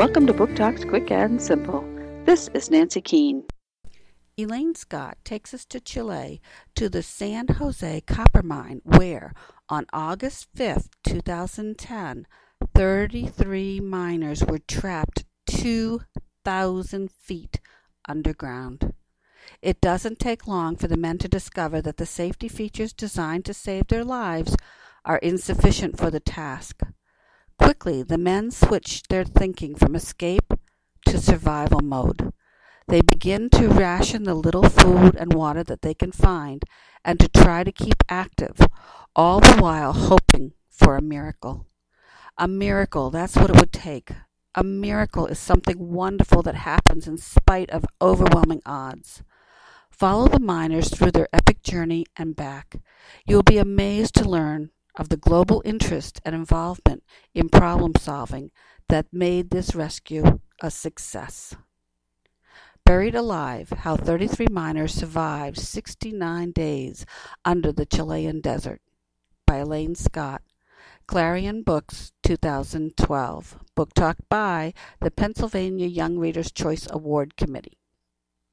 Welcome to Book Talks Quick and Simple. This is Nancy Keane. Elaine Scott takes us to Chile to the San Jose copper mine where, on August 5, 2010, 33 miners were trapped 2,000 feet underground. It doesn't take long for the men to discover that the safety features designed to save their lives are insufficient for the task. Quickly the men switch their thinking from escape to survival mode. They begin to ration the little food and water that they can find and to try to keep active, all the while hoping for a miracle. A miracle, that's what it would take. A miracle is something wonderful that happens in spite of overwhelming odds. Follow the miners through their epic journey and back. You will be amazed to learn of the global interest and involvement in problem solving that made this rescue a success. Buried Alive How 33 Miners Survived 69 Days Under the Chilean Desert by Elaine Scott. Clarion Books 2012. Book Talk by the Pennsylvania Young Readers' Choice Award Committee.